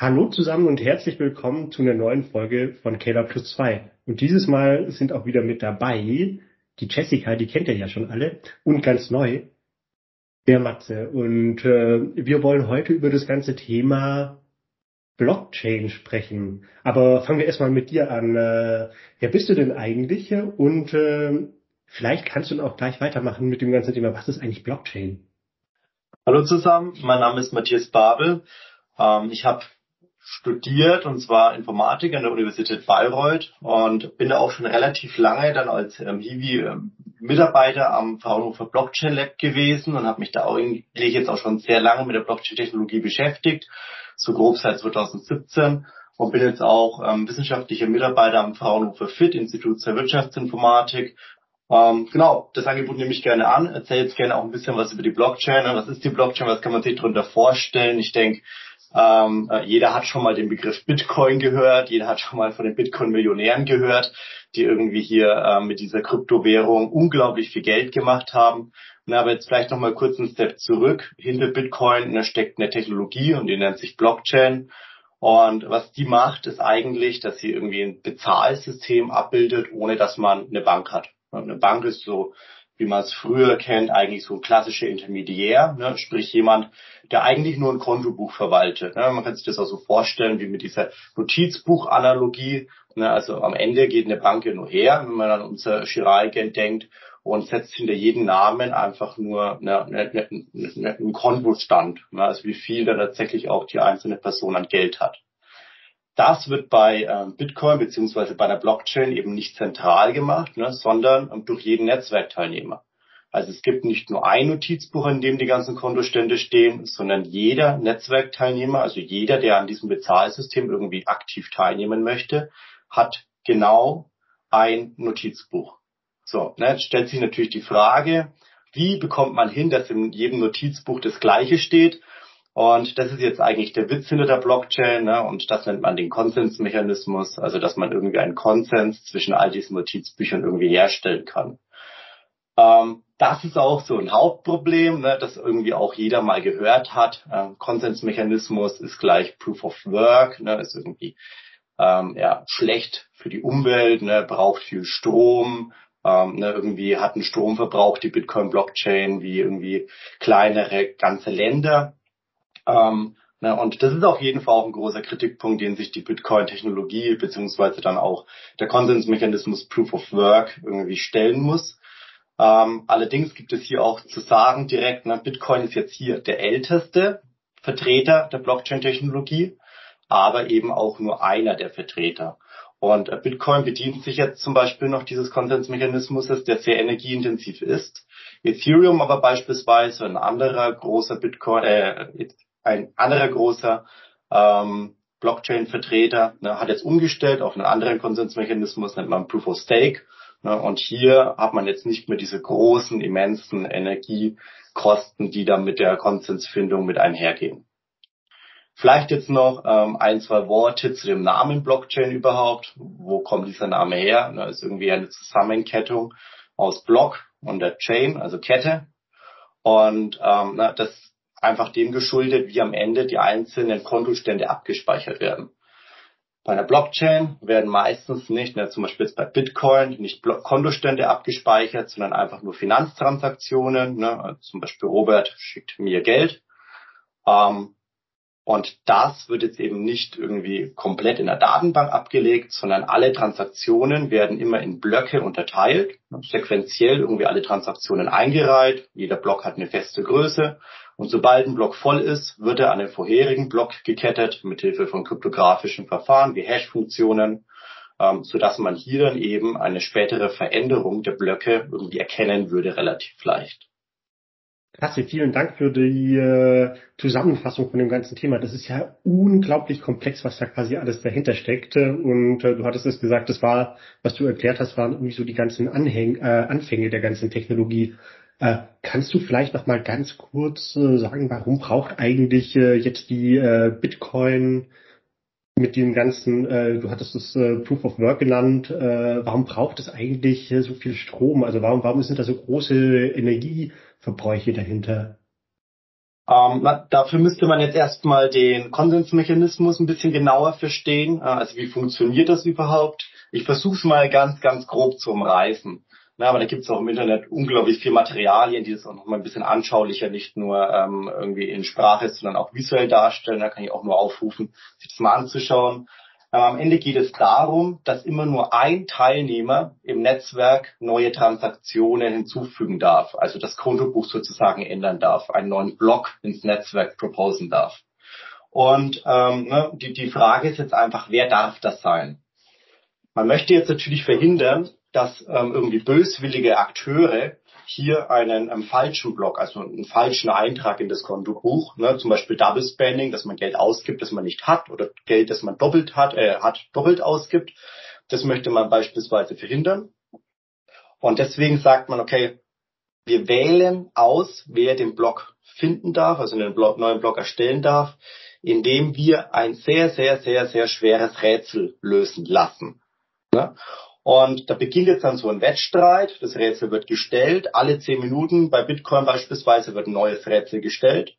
Hallo zusammen und herzlich willkommen zu einer neuen Folge von Kayla Plus 2. Und dieses Mal sind auch wieder mit dabei die Jessica, die kennt ihr ja schon alle, und ganz neu, der Matze. Und äh, wir wollen heute über das ganze Thema Blockchain sprechen. Aber fangen wir erstmal mit dir an. Äh, wer bist du denn eigentlich? Und äh, vielleicht kannst du auch gleich weitermachen mit dem ganzen Thema, was ist eigentlich Blockchain? Hallo zusammen, mein Name ist Matthias Babel. Ähm, ich habe studiert und zwar Informatik an der Universität Bayreuth und bin da auch schon relativ lange dann als ähm, Hiwi äh, Mitarbeiter am Fraunhofer Blockchain Lab gewesen und habe mich da eigentlich jetzt auch schon sehr lange mit der Blockchain-Technologie beschäftigt, so grob seit 2017 und bin jetzt auch ähm, wissenschaftlicher Mitarbeiter am Fraunhofer FIT, Institut für Wirtschaftsinformatik. Ähm, genau, das Angebot nehme ich gerne an, erzähle jetzt gerne auch ein bisschen was über die Blockchain. Was ist die Blockchain, was kann man sich darunter vorstellen? Ich denke, ähm, äh, jeder hat schon mal den Begriff Bitcoin gehört, jeder hat schon mal von den Bitcoin-Millionären gehört, die irgendwie hier äh, mit dieser Kryptowährung unglaublich viel Geld gemacht haben. Na, aber jetzt vielleicht noch mal kurz einen Step zurück. Hinter Bitcoin da steckt eine Technologie und die nennt sich Blockchain. Und was die macht, ist eigentlich, dass sie irgendwie ein Bezahlsystem abbildet, ohne dass man eine Bank hat. Eine Bank ist so wie man es früher kennt, eigentlich so ein klassischer Intermediär, ne? sprich jemand, der eigentlich nur ein Kontobuch verwaltet. Ne? Man kann sich das auch so vorstellen wie mit dieser Notizbuch-Analogie. Ne? Also am Ende geht eine Bank ja nur her, wenn man an unser Giralgeld denkt und setzt hinter jedem Namen einfach nur eine, eine, eine, einen Kontostand, ne? also wie viel da tatsächlich auch die einzelne Person an Geld hat. Das wird bei ähm, Bitcoin beziehungsweise bei einer Blockchain eben nicht zentral gemacht, ne, sondern ähm, durch jeden Netzwerkteilnehmer. Also es gibt nicht nur ein Notizbuch, in dem die ganzen Kontostände stehen, sondern jeder Netzwerkteilnehmer, also jeder, der an diesem Bezahlsystem irgendwie aktiv teilnehmen möchte, hat genau ein Notizbuch. So, ne, jetzt stellt sich natürlich die Frage, wie bekommt man hin, dass in jedem Notizbuch das Gleiche steht und das ist jetzt eigentlich der Witz hinter der Blockchain. Ne? Und das nennt man den Konsensmechanismus, also dass man irgendwie einen Konsens zwischen all diesen Notizbüchern irgendwie herstellen kann. Ähm, das ist auch so ein Hauptproblem, ne, das irgendwie auch jeder mal gehört hat. Ähm, Konsensmechanismus ist gleich Proof of Work, ne, ist irgendwie ähm, ja, schlecht für die Umwelt, ne, braucht viel Strom, ähm, ne, irgendwie hat einen Stromverbrauch die Bitcoin-Blockchain wie irgendwie kleinere ganze Länder. Ähm, ne, und das ist auf jeden Fall auch ein großer Kritikpunkt, den sich die Bitcoin-Technologie beziehungsweise dann auch der Konsensmechanismus Proof of Work irgendwie stellen muss. Ähm, allerdings gibt es hier auch zu sagen direkt, ne, Bitcoin ist jetzt hier der älteste Vertreter der Blockchain-Technologie, aber eben auch nur einer der Vertreter. Und Bitcoin bedient sich jetzt zum Beispiel noch dieses Konsensmechanismus, der sehr energieintensiv ist. Ethereum aber beispielsweise ein anderer großer Bitcoin, äh, ein anderer großer ähm, Blockchain-Vertreter ne, hat jetzt umgestellt auf einen anderen Konsensmechanismus, nennt man Proof of Stake. Ne, und hier hat man jetzt nicht mehr diese großen, immensen Energiekosten, die da mit der Konsensfindung mit einhergehen. Vielleicht jetzt noch ähm, ein, zwei Worte zu dem Namen Blockchain überhaupt. Wo kommt dieser Name her? Das ist irgendwie eine Zusammenkettung aus Block und der Chain, also Kette. Und ähm, na, das einfach dem geschuldet, wie am Ende die einzelnen Kontostände abgespeichert werden. Bei einer Blockchain werden meistens nicht, ne, zum Beispiel jetzt bei Bitcoin, nicht Kontostände abgespeichert, sondern einfach nur Finanztransaktionen. Ne, zum Beispiel Robert schickt mir Geld. Ähm, und das wird jetzt eben nicht irgendwie komplett in der Datenbank abgelegt, sondern alle Transaktionen werden immer in Blöcke unterteilt, sequenziell irgendwie alle Transaktionen eingereiht. Jeder Block hat eine feste Größe. Und sobald ein Block voll ist, wird er an den vorherigen Block gekettet, mithilfe von kryptografischen Verfahren wie Hash-Funktionen, ähm, sodass man hier dann eben eine spätere Veränderung der Blöcke irgendwie erkennen würde, relativ leicht. Klasse, vielen Dank für die äh, Zusammenfassung von dem ganzen Thema. Das ist ja unglaublich komplex, was da quasi alles dahinter steckt. Und äh, du hattest es gesagt, das war, was du erklärt hast, waren irgendwie so die ganzen Anhäng äh, Anfänge der ganzen Technologie. Äh, kannst du vielleicht noch mal ganz kurz äh, sagen, warum braucht eigentlich äh, jetzt die äh, Bitcoin mit dem ganzen, äh, du hattest das äh, Proof of Work genannt, warum braucht es eigentlich so viel Strom? Also warum, warum sind da so große Energieverbräuche dahinter? Ähm, na, dafür müsste man jetzt erstmal den Konsensmechanismus ein bisschen genauer verstehen. Also wie funktioniert das überhaupt? Ich versuche es mal ganz, ganz grob zu umreißen. Na, aber da gibt es auch im Internet unglaublich viel Materialien, die das auch noch mal ein bisschen anschaulicher, nicht nur ähm, irgendwie in Sprache, sondern auch visuell darstellen. Da kann ich auch nur aufrufen, sich das mal anzuschauen. Ähm, am Ende geht es darum, dass immer nur ein Teilnehmer im Netzwerk neue Transaktionen hinzufügen darf, also das Kontobuch sozusagen ändern darf, einen neuen Block ins Netzwerk proposen darf. Und ähm, ne, die, die Frage ist jetzt einfach, wer darf das sein? Man möchte jetzt natürlich verhindern, dass ähm, irgendwie böswillige Akteure hier einen ähm, falschen Block, also einen falschen Eintrag in das Kontobuch, ne, zum Beispiel Double Spending, dass man Geld ausgibt, das man nicht hat, oder Geld, das man doppelt hat, äh, hat doppelt ausgibt. Das möchte man beispielsweise verhindern. Und deswegen sagt man, okay, wir wählen aus, wer den Block finden darf, also einen Block, neuen Block erstellen darf, indem wir ein sehr, sehr, sehr, sehr schweres Rätsel lösen lassen. Ne? Und da beginnt jetzt dann so ein Wettstreit. Das Rätsel wird gestellt. Alle zehn Minuten bei Bitcoin beispielsweise wird ein neues Rätsel gestellt.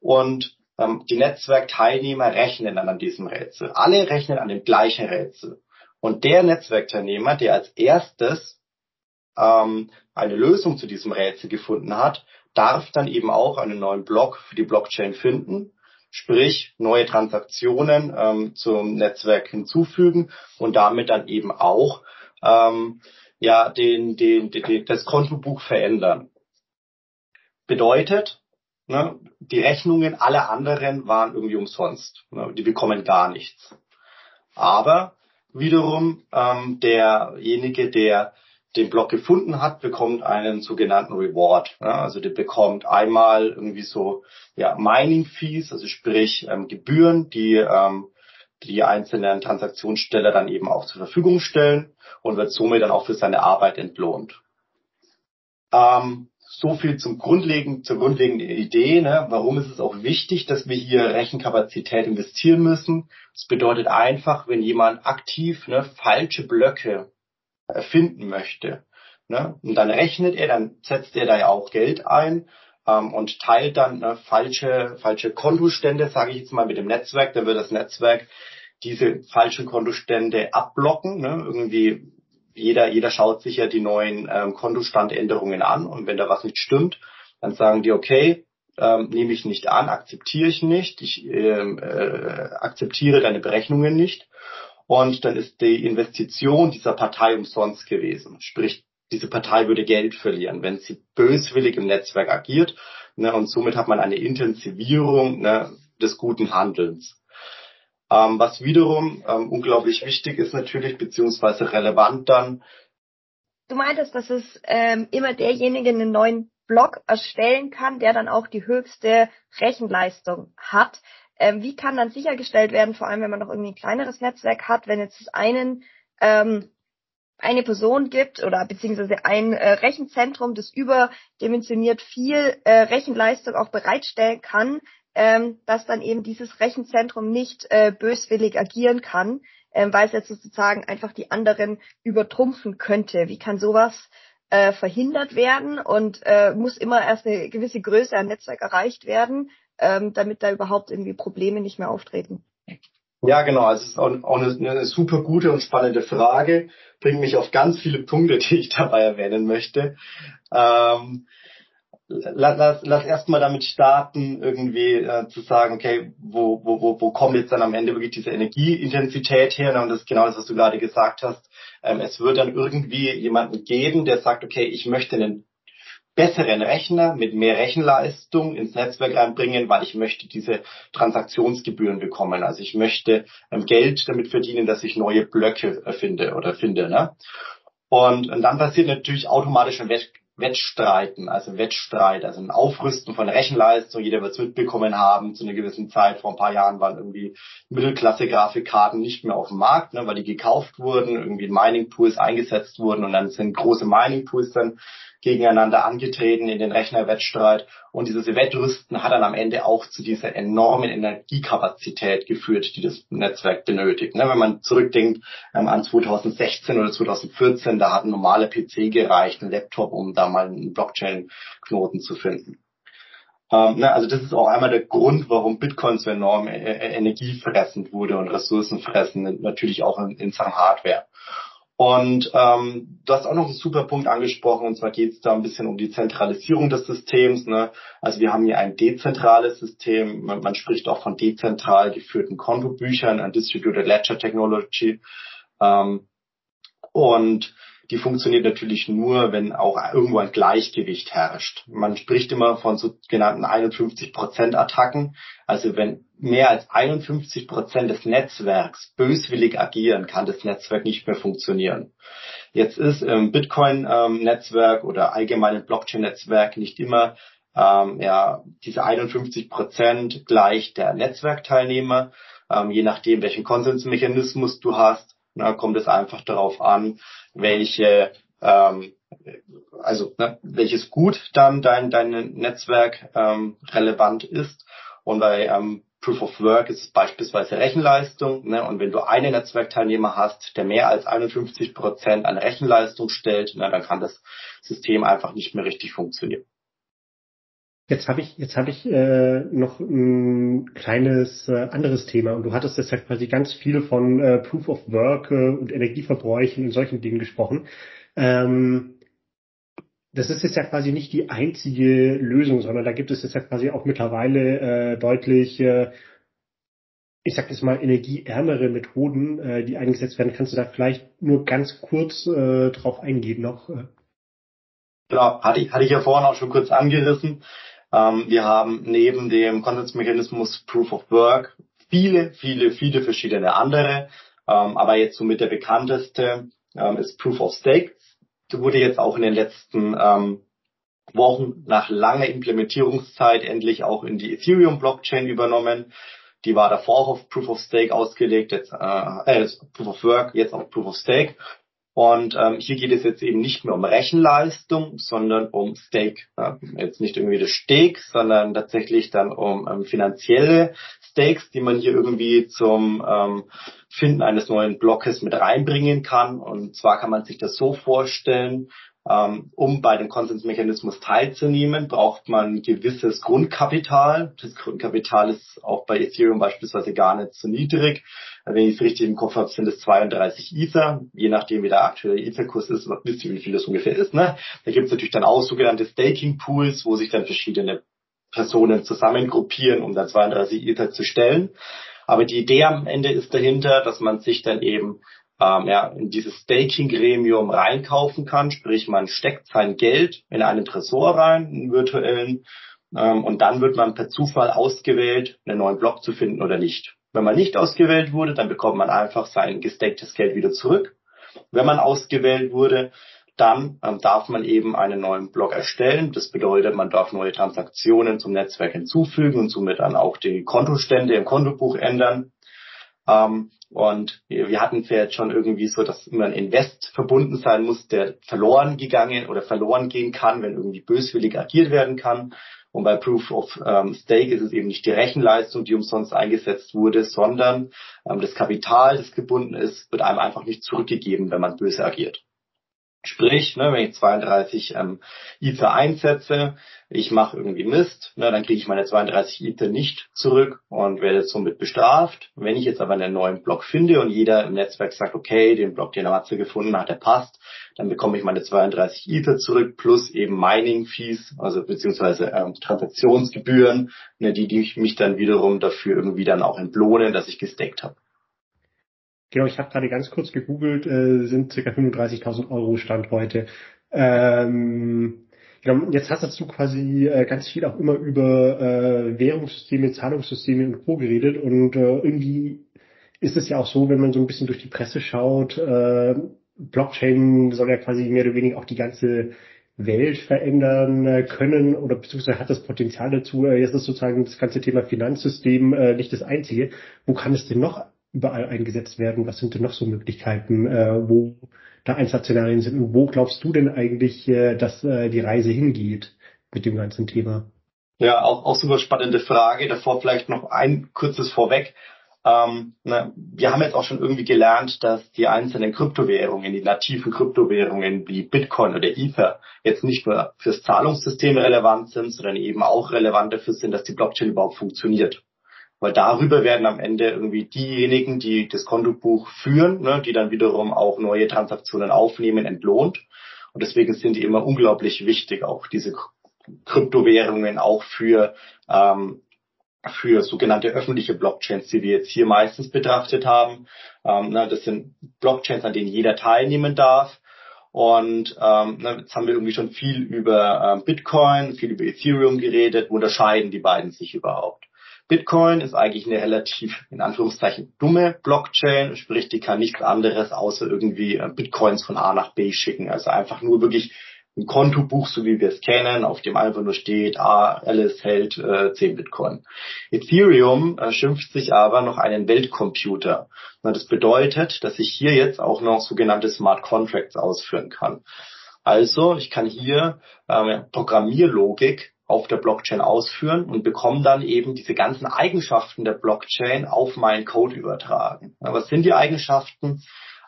Und ähm, die Netzwerkteilnehmer rechnen dann an diesem Rätsel. Alle rechnen an dem gleichen Rätsel. Und der Netzwerkteilnehmer, der als erstes ähm, eine Lösung zu diesem Rätsel gefunden hat, darf dann eben auch einen neuen Block für die Blockchain finden sprich neue Transaktionen ähm, zum Netzwerk hinzufügen und damit dann eben auch ähm, ja, den, den, den, das Kontobuch verändern. Bedeutet, ne, die Rechnungen aller anderen waren irgendwie umsonst. Ne, die bekommen gar nichts. Aber wiederum ähm, derjenige, der den Block gefunden hat, bekommt einen sogenannten Reward. Ja, also der bekommt einmal irgendwie so ja, Mining Fees, also sprich ähm, Gebühren, die ähm, die einzelnen Transaktionssteller dann eben auch zur Verfügung stellen und wird somit dann auch für seine Arbeit entlohnt. Ähm, so viel zum grundlegenden, zur grundlegenden Idee. Ne? Warum ist es auch wichtig, dass wir hier Rechenkapazität investieren müssen? Das bedeutet einfach, wenn jemand aktiv ne, falsche Blöcke erfinden möchte, ne? und dann rechnet er, dann setzt er da ja auch Geld ein ähm, und teilt dann ne, falsche, falsche Kontostände, sage ich jetzt mal, mit dem Netzwerk. Dann wird das Netzwerk diese falschen Kontostände abblocken. Ne? Irgendwie jeder, jeder schaut sich ja die neuen ähm, Kontostandänderungen an und wenn da was nicht stimmt, dann sagen die, okay, ähm, nehme ich nicht an, akzeptiere ich nicht, ich ähm, äh, akzeptiere deine Berechnungen nicht. Und dann ist die Investition dieser Partei umsonst gewesen. Sprich, diese Partei würde Geld verlieren, wenn sie böswillig im Netzwerk agiert. Ne, und somit hat man eine Intensivierung ne, des guten Handelns. Ähm, was wiederum ähm, unglaublich wichtig ist natürlich, beziehungsweise relevant dann. Du meintest, dass es ähm, immer derjenige einen neuen Block erstellen kann, der dann auch die höchste Rechenleistung hat. Ähm, wie kann dann sichergestellt werden, vor allem wenn man noch irgendwie ein kleineres Netzwerk hat, wenn jetzt einen ähm, eine Person gibt oder beziehungsweise ein äh, Rechenzentrum, das überdimensioniert viel äh, Rechenleistung auch bereitstellen kann, ähm, dass dann eben dieses Rechenzentrum nicht äh, böswillig agieren kann, ähm, weil es jetzt sozusagen einfach die anderen übertrumpfen könnte. Wie kann sowas äh, verhindert werden und äh, muss immer erst eine gewisse Größe an Netzwerk erreicht werden, ähm, damit da überhaupt irgendwie Probleme nicht mehr auftreten? Ja, genau. Also es ist auch, eine, eine, super gute und spannende Frage. Bringt mich auf ganz viele Punkte, die ich dabei erwähnen möchte. Ähm, lass, lass, lass erstmal damit starten, irgendwie äh, zu sagen, okay, wo, wo, wo, wo kommt jetzt dann am Ende wirklich diese Energieintensität her? Und das ist genau das, was du gerade gesagt hast. Ähm, es wird dann irgendwie jemanden geben, der sagt, okay, ich möchte einen besseren Rechner mit mehr Rechenleistung ins Netzwerk reinbringen, weil ich möchte diese Transaktionsgebühren bekommen. Also ich möchte ähm, Geld damit verdienen, dass ich neue Blöcke erfinde oder finde. Ne? Und, und dann passiert natürlich automatisch ein Wettstreiten, also Wettstreit, also ein Aufrüsten von Rechenleistung. Jeder wird es mitbekommen haben. Zu einer gewissen Zeit, vor ein paar Jahren, waren irgendwie Mittelklasse-Grafikkarten nicht mehr auf dem Markt, ne, weil die gekauft wurden, irgendwie in Mining-Pools eingesetzt wurden und dann sind große Mining-Pools dann gegeneinander angetreten in den Rechnerwettstreit. Und dieses Wettrüsten hat dann am Ende auch zu dieser enormen Energiekapazität geführt, die das Netzwerk benötigt. Ne, wenn man zurückdenkt ähm, an 2016 oder 2014, da hat ein normaler PC gereicht, ein Laptop, um da mal einen Blockchain-Knoten zu finden. Ähm, ne, also das ist auch einmal der Grund, warum Bitcoin so enorm äh, energiefressend wurde und ressourcenfressend, natürlich auch in, in Sachen Hardware. Und ähm, du hast auch noch einen super Punkt angesprochen, und zwar geht es da ein bisschen um die Zentralisierung des Systems. Ne? Also wir haben hier ein dezentrales System, man, man spricht auch von dezentral geführten Kontobüchern, ein Distributed Ledger Technology. Ähm, und die funktioniert natürlich nur, wenn auch irgendwo ein Gleichgewicht herrscht. Man spricht immer von sogenannten 51%-Attacken. Also wenn mehr als 51% des Netzwerks böswillig agieren, kann das Netzwerk nicht mehr funktionieren. Jetzt ist im Bitcoin-Netzwerk oder allgemein im Blockchain-Netzwerk nicht immer ähm, ja, diese 51% gleich der Netzwerkteilnehmer. Ähm, je nachdem, welchen Konsensmechanismus du hast, na, kommt es einfach darauf an, welche ähm, also ne, welches Gut dann dein dein Netzwerk ähm, relevant ist und bei ähm, Proof of Work ist es beispielsweise Rechenleistung ne, und wenn du einen Netzwerkteilnehmer hast, der mehr als 51 Prozent an Rechenleistung stellt, na, dann kann das System einfach nicht mehr richtig funktionieren. Jetzt habe ich, jetzt habe ich äh, noch ein kleines äh, anderes Thema und du hattest jetzt ja quasi ganz viel von äh, Proof of Work äh, und Energieverbräuchen und solchen Dingen gesprochen. Ähm, das ist jetzt ja quasi nicht die einzige Lösung, sondern da gibt es jetzt ja quasi auch mittlerweile äh, deutlich, äh, ich sag jetzt mal, energieärmere Methoden, äh, die eingesetzt werden. Kannst du da vielleicht nur ganz kurz äh, drauf eingehen noch? Genau, hatte ich, hatte ich ja vorhin auch schon kurz angerissen. Ähm, wir haben neben dem Konsensmechanismus Proof of Work viele, viele, viele verschiedene andere. Ähm, aber jetzt somit der bekannteste ähm, ist Proof of Stake. Das wurde jetzt auch in den letzten Wochen nach langer Implementierungszeit endlich auch in die Ethereum Blockchain übernommen. Die war davor auch auf Proof of Stake ausgelegt, jetzt äh, äh, Proof of Work, jetzt auf Proof of Stake. Und ähm, hier geht es jetzt eben nicht mehr um Rechenleistung, sondern um Stake. Ja, jetzt nicht irgendwie das Stake, sondern tatsächlich dann um ähm, finanzielle Stakes, die man hier irgendwie zum ähm, Finden eines neuen Blockes mit reinbringen kann. Und zwar kann man sich das so vorstellen, ähm, um bei dem Konsensmechanismus teilzunehmen, braucht man gewisses Grundkapital. Das Grundkapital ist auch bei Ethereum beispielsweise gar nicht so niedrig. Wenn ich es richtig im Kopf habe, sind es 32 Ether. Je nachdem, wie der aktuelle Ether-Kurs ist, wisst ihr, wie viel das ungefähr ist. Ne? Da gibt es natürlich dann auch sogenannte Staking-Pools, wo sich dann verschiedene Personen zusammengruppieren, um dann 32 Ether zu stellen. Aber die Idee am Ende ist dahinter, dass man sich dann eben ähm, ja, in dieses Staking-Gremium reinkaufen kann. Sprich, man steckt sein Geld in einen Tresor rein, einen virtuellen, ähm, und dann wird man per Zufall ausgewählt, einen neuen Block zu finden oder nicht. Wenn man nicht ausgewählt wurde, dann bekommt man einfach sein gestecktes Geld wieder zurück. Wenn man ausgewählt wurde, dann ähm, darf man eben einen neuen Block erstellen. Das bedeutet, man darf neue Transaktionen zum Netzwerk hinzufügen und somit dann auch die Kontostände im Kontobuch ändern. Ähm, und wir hatten es ja jetzt schon irgendwie so, dass immer ein Invest verbunden sein muss, der verloren gegangen oder verloren gehen kann, wenn irgendwie böswillig agiert werden kann. Und bei Proof of ähm, Stake ist es eben nicht die Rechenleistung, die umsonst eingesetzt wurde, sondern ähm, das Kapital, das gebunden ist, wird einem einfach nicht zurückgegeben, wenn man böse agiert. Sprich, ne, wenn ich 32 ähm, Ether einsetze, ich mache irgendwie Mist, ne, dann kriege ich meine 32 Ether nicht zurück und werde somit bestraft. Wenn ich jetzt aber einen neuen Block finde und jeder im Netzwerk sagt, okay, den Block, den Matze gefunden hat, der passt, dann bekomme ich meine 32 Ether zurück plus eben Mining-Fees, also beziehungsweise ähm, Transaktionsgebühren, ne, die, die mich dann wiederum dafür irgendwie dann auch entlohnen, dass ich gesteckt habe. Genau, ich habe gerade ganz kurz gegoogelt, äh, sind ca. 35.000 Euro Stand heute. Ähm, genau, jetzt hast du quasi äh, ganz viel auch immer über äh, Währungssysteme, Zahlungssysteme und Co. geredet und äh, irgendwie ist es ja auch so, wenn man so ein bisschen durch die Presse schaut, äh, Blockchain soll ja quasi mehr oder weniger auch die ganze Welt verändern äh, können oder beziehungsweise hat das Potenzial dazu. Äh, jetzt ist sozusagen das ganze Thema Finanzsystem äh, nicht das einzige. Wo kann es denn noch überall eingesetzt werden? Was sind denn noch so Möglichkeiten, äh, wo da Einsatzszenarien sind? Und wo glaubst du denn eigentlich, äh, dass äh, die Reise hingeht mit dem ganzen Thema? Ja, auch, auch super spannende Frage. Davor vielleicht noch ein kurzes Vorweg. ähm, na, wir haben jetzt auch schon irgendwie gelernt, dass die einzelnen Kryptowährungen, die nativen Kryptowährungen wie Bitcoin oder Ether jetzt nicht nur fürs Zahlungssystem relevant sind, sondern eben auch relevant dafür sind, dass die Blockchain überhaupt funktioniert. Weil darüber werden am Ende irgendwie diejenigen, die das Kontobuch führen, ne, die dann wiederum auch neue Transaktionen aufnehmen, entlohnt. Und deswegen sind die immer unglaublich wichtig, auch diese Kryptowährungen auch für ähm, für sogenannte öffentliche Blockchains, die wir jetzt hier meistens betrachtet haben. Ähm, na, das sind Blockchains, an denen jeder teilnehmen darf. Und ähm, na, jetzt haben wir irgendwie schon viel über ähm, Bitcoin, viel über Ethereum geredet. Wo unterscheiden die beiden sich überhaupt? Bitcoin ist eigentlich eine relativ, in Anführungszeichen, dumme Blockchain, sprich, die kann nichts anderes außer irgendwie äh, Bitcoins von A nach B schicken. Also einfach nur wirklich ein Kontobuch, so wie wir es kennen, auf dem einfach nur steht, ah, Alice hält äh, 10 Bitcoin. Ethereum äh, schimpft sich aber noch einen Weltcomputer. Na, das bedeutet, dass ich hier jetzt auch noch sogenannte Smart Contracts ausführen kann. Also ich kann hier äh, Programmierlogik auf der Blockchain ausführen und bekomme dann eben diese ganzen Eigenschaften der Blockchain auf meinen Code übertragen. Was sind die Eigenschaften?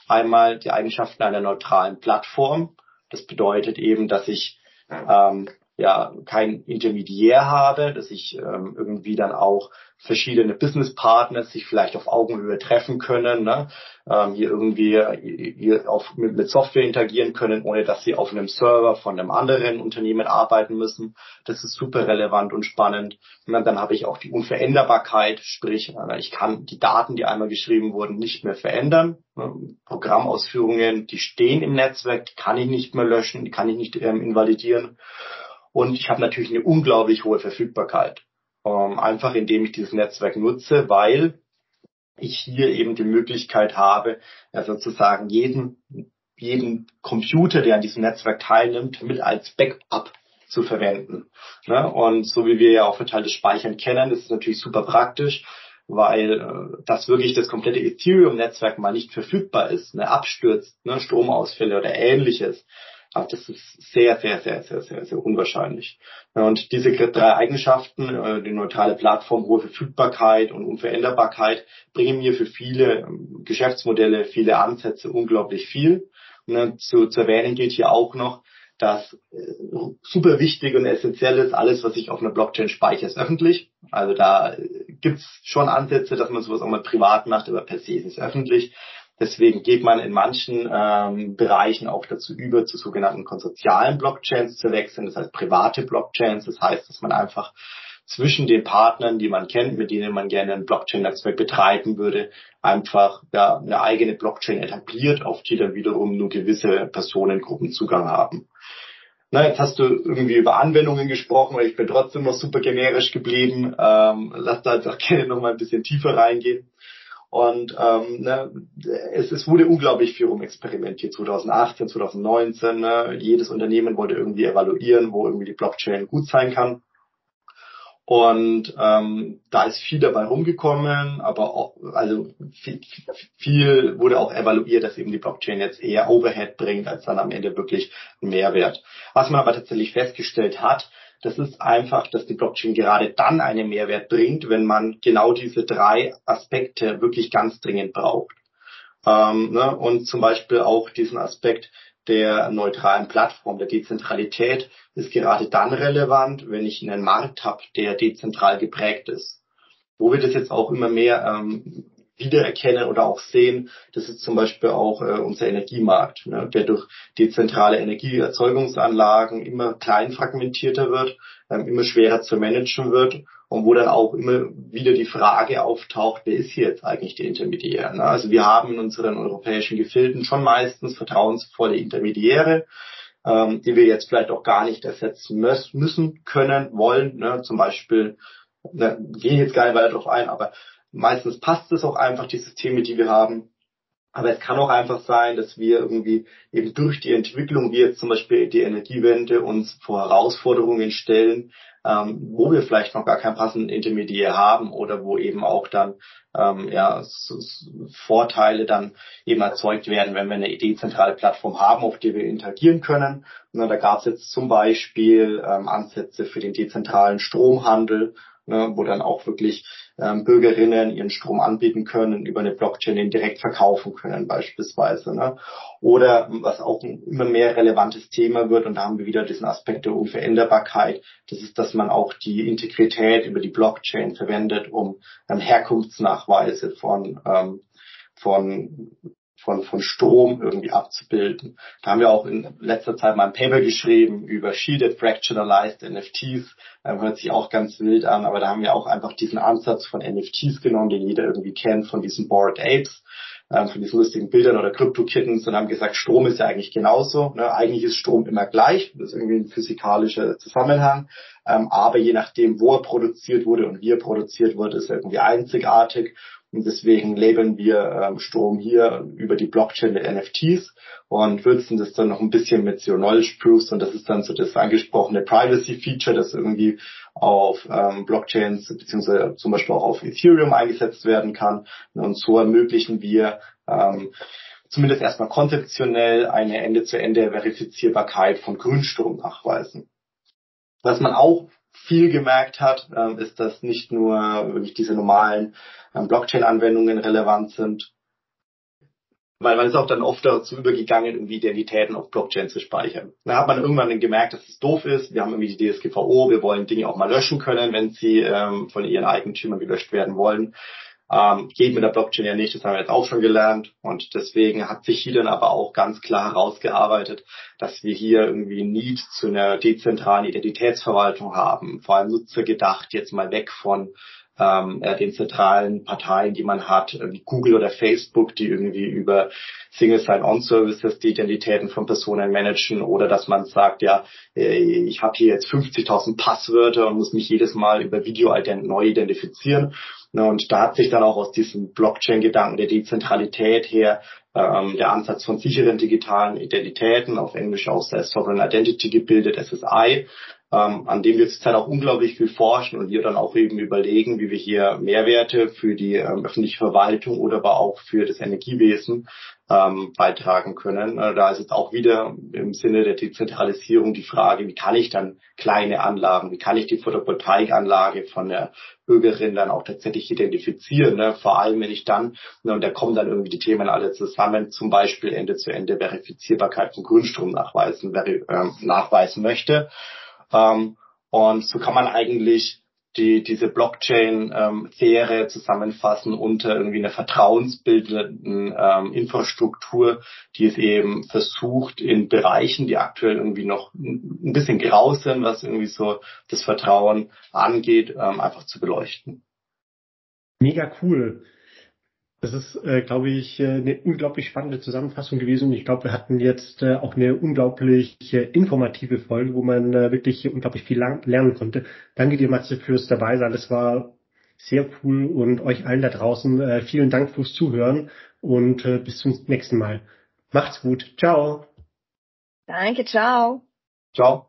Einmal die Eigenschaften einer neutralen Plattform. Das bedeutet eben, dass ich ähm, ja kein Intermediär habe, dass ich ähm, irgendwie dann auch verschiedene Business Partners sich vielleicht auf Augenhöhe treffen können, ne? ähm, hier irgendwie hier auf, mit, mit Software interagieren können, ohne dass sie auf einem Server von einem anderen Unternehmen arbeiten müssen. Das ist super relevant und spannend. Und dann, dann habe ich auch die Unveränderbarkeit, sprich, äh, ich kann die Daten, die einmal geschrieben wurden, nicht mehr verändern. Ne? Programmausführungen, die stehen im Netzwerk, die kann ich nicht mehr löschen, die kann ich nicht ähm, invalidieren. Und ich habe natürlich eine unglaublich hohe Verfügbarkeit. Ähm, einfach indem ich dieses Netzwerk nutze, weil ich hier eben die Möglichkeit habe, ja, sozusagen jeden, jeden Computer, der an diesem Netzwerk teilnimmt, mit als Backup zu verwenden. Ne? Und so wie wir ja auch verteiltes Speichern kennen, ist es natürlich super praktisch, weil äh, das wirklich das komplette Ethereum-Netzwerk mal nicht verfügbar ist, ne, abstürzt, ne, Stromausfälle oder ähnliches, aber das ist sehr, sehr, sehr, sehr, sehr, sehr unwahrscheinlich. Und diese drei Eigenschaften, äh, die neutrale Plattform, hohe Verfügbarkeit und Unveränderbarkeit, bringen mir für viele ähm, Geschäftsmodelle, viele Ansätze unglaublich viel. Und zu, zu erwähnen gilt hier auch noch, dass äh, super wichtig und essentiell ist, alles, was ich auf einer Blockchain speichere, ist öffentlich. Also da äh, gibt's schon Ansätze, dass man sowas auch mal privat macht, aber per se ist es öffentlich. Deswegen geht man in manchen ähm, Bereichen auch dazu über, zu sogenannten konsortialen Blockchains zu wechseln, das heißt private Blockchains. Das heißt, dass man einfach zwischen den Partnern, die man kennt, mit denen man gerne ein Blockchain-Netzwerk betreiben würde, einfach ja, eine eigene Blockchain etabliert, auf die dann wiederum nur gewisse Personengruppen Zugang haben. Na, jetzt hast du irgendwie über Anwendungen gesprochen, weil ich bin trotzdem noch super generisch geblieben. Ähm, lass da jetzt auch gerne noch mal ein bisschen tiefer reingehen. Und ähm, ne, es, es wurde unglaublich viel rumexperimentiert, 2018, 2019. Ne? Jedes Unternehmen wollte irgendwie evaluieren, wo irgendwie die Blockchain gut sein kann. Und ähm, da ist viel dabei rumgekommen, aber auch, also viel, viel wurde auch evaluiert, dass eben die Blockchain jetzt eher Overhead bringt, als dann am Ende wirklich Mehrwert. Was man aber tatsächlich festgestellt hat, das ist einfach, dass die Blockchain gerade dann einen Mehrwert bringt, wenn man genau diese drei Aspekte wirklich ganz dringend braucht. Ähm, ne? Und zum Beispiel auch diesen Aspekt der neutralen Plattform, der Dezentralität, ist gerade dann relevant, wenn ich einen Markt habe, der dezentral geprägt ist. Wo wir das jetzt auch immer mehr ähm, wiedererkennen oder auch sehen, das ist zum Beispiel auch äh, unser Energiemarkt, ne, der durch dezentrale Energieerzeugungsanlagen immer klein fragmentierter wird, ähm, immer schwerer zu managen wird und wo dann auch immer wieder die Frage auftaucht, wer ist hier jetzt eigentlich der Intermediär? Ne? Also wir haben in unseren europäischen Gefilden schon meistens vertrauensvolle Intermediäre, ähm, die wir jetzt vielleicht auch gar nicht ersetzen müssen, können, wollen. Ne? Zum Beispiel, ne, gehe jetzt gar nicht weiter darauf ein, aber Meistens passt es auch einfach, die Systeme, die wir haben. Aber es kann auch einfach sein, dass wir irgendwie eben durch die Entwicklung, wie jetzt zum Beispiel die Energiewende, uns vor Herausforderungen stellen, ähm, wo wir vielleicht noch gar keinen passenden Intermediär haben oder wo eben auch dann ähm, ja, Vorteile dann eben erzeugt werden, wenn wir eine dezentrale Plattform haben, auf die wir interagieren können. Und da gab es jetzt zum Beispiel ähm, Ansätze für den dezentralen Stromhandel ne, wo dann auch wirklich ähm, Bürgerinnen ihren Strom anbieten können, über eine Blockchain den direkt verkaufen können beispielsweise. Ne? Oder was auch ein immer mehr relevantes Thema wird, und da haben wir wieder diesen Aspekt der Unveränderbarkeit, das ist, dass man auch die Integrität über die Blockchain verwendet, um ähm, Herkunftsnachweise von ähm, von von, von Strom irgendwie abzubilden. Da haben wir auch in letzter Zeit mal ein Paper geschrieben über Shielded Fractionalized NFTs. Ähm, hört sich auch ganz wild an, aber da haben wir auch einfach diesen Ansatz von NFTs genommen, den jeder irgendwie kennt, von diesen Bored Apes, ähm, von diesen lustigen Bildern oder Crypto-Kittens und haben gesagt, Strom ist ja eigentlich genauso. Ne? Eigentlich ist Strom immer gleich. Das ist irgendwie ein physikalischer Zusammenhang. Ähm, aber je nachdem, wo er produziert wurde und wie er produziert wurde, ist er irgendwie einzigartig. Und deswegen labeln wir ähm, Strom hier über die Blockchain mit NFTs und würzen das dann noch ein bisschen mit Zero Knowledge Proofs und das ist dann so das angesprochene Privacy Feature, das irgendwie auf ähm, Blockchains beziehungsweise zum Beispiel auch auf Ethereum eingesetzt werden kann. Und so ermöglichen wir ähm, zumindest erstmal konzeptionell eine Ende-zu-Ende-Verifizierbarkeit von Grünstrom nachweisen. Was man auch viel gemerkt hat, ähm, ist, dass nicht nur wirklich diese normalen ähm, Blockchain-Anwendungen relevant sind, weil man ist auch dann oft dazu übergegangen, irgendwie Identitäten auf Blockchain zu speichern. Da hat man irgendwann dann gemerkt, dass es doof ist. Wir haben irgendwie die DSGVO, wir wollen Dinge auch mal löschen können, wenn sie ähm, von ihren Eigentümern gelöscht werden wollen. Ähm, geht mit der Blockchain ja nicht, das haben wir jetzt auch schon gelernt. Und deswegen hat sich hier dann aber auch ganz klar herausgearbeitet, dass wir hier irgendwie Need zu einer dezentralen Identitätsverwaltung haben. Vor allem Nutzer gedacht, jetzt mal weg von ähm, äh, den zentralen Parteien, die man hat, äh, wie Google oder Facebook, die irgendwie über Single Sign-On-Services die Identitäten von Personen managen oder dass man sagt, ja, äh, ich habe hier jetzt 50.000 Passwörter und muss mich jedes Mal über Video-Ident neu identifizieren. Und da hat sich dann auch aus diesem Blockchain-Gedanken der Dezentralität her ähm, der Ansatz von sicheren digitalen Identitäten, auf Englisch auch Sovereign Identity gebildet, SSI, ähm, an dem wir zurzeit auch unglaublich viel forschen und wir dann auch eben überlegen, wie wir hier Mehrwerte für die ähm, öffentliche Verwaltung oder aber auch für das Energiewesen ähm, beitragen können. Äh, da ist jetzt auch wieder im Sinne der Dezentralisierung die Frage, wie kann ich dann kleine Anlagen, wie kann ich die Photovoltaikanlage von der Bürgerin dann auch tatsächlich identifizieren. Ne? Vor allem, wenn ich dann, ne, und da kommen dann irgendwie die Themen alle zusammen, zum Beispiel Ende-zu-Ende Verifizierbarkeit von Grundstrom nachweisen, äh, nachweisen möchte. Ähm, und so kann man eigentlich die, diese Blockchain-Serie ähm, zusammenfassen unter irgendwie einer vertrauensbildenden ähm, Infrastruktur, die es eben versucht, in Bereichen, die aktuell irgendwie noch ein bisschen grau sind, was irgendwie so das Vertrauen angeht, ähm, einfach zu beleuchten. Mega cool. Das ist, äh, glaube ich, äh, eine unglaublich spannende Zusammenfassung gewesen. Und ich glaube, wir hatten jetzt äh, auch eine unglaublich äh, informative Folge, wo man äh, wirklich unglaublich viel lernen konnte. Danke dir, Matze, fürs Dabeisein. Das war sehr cool und euch allen da draußen äh, vielen Dank fürs Zuhören und äh, bis zum nächsten Mal. Macht's gut. Ciao. Danke, ciao. Ciao.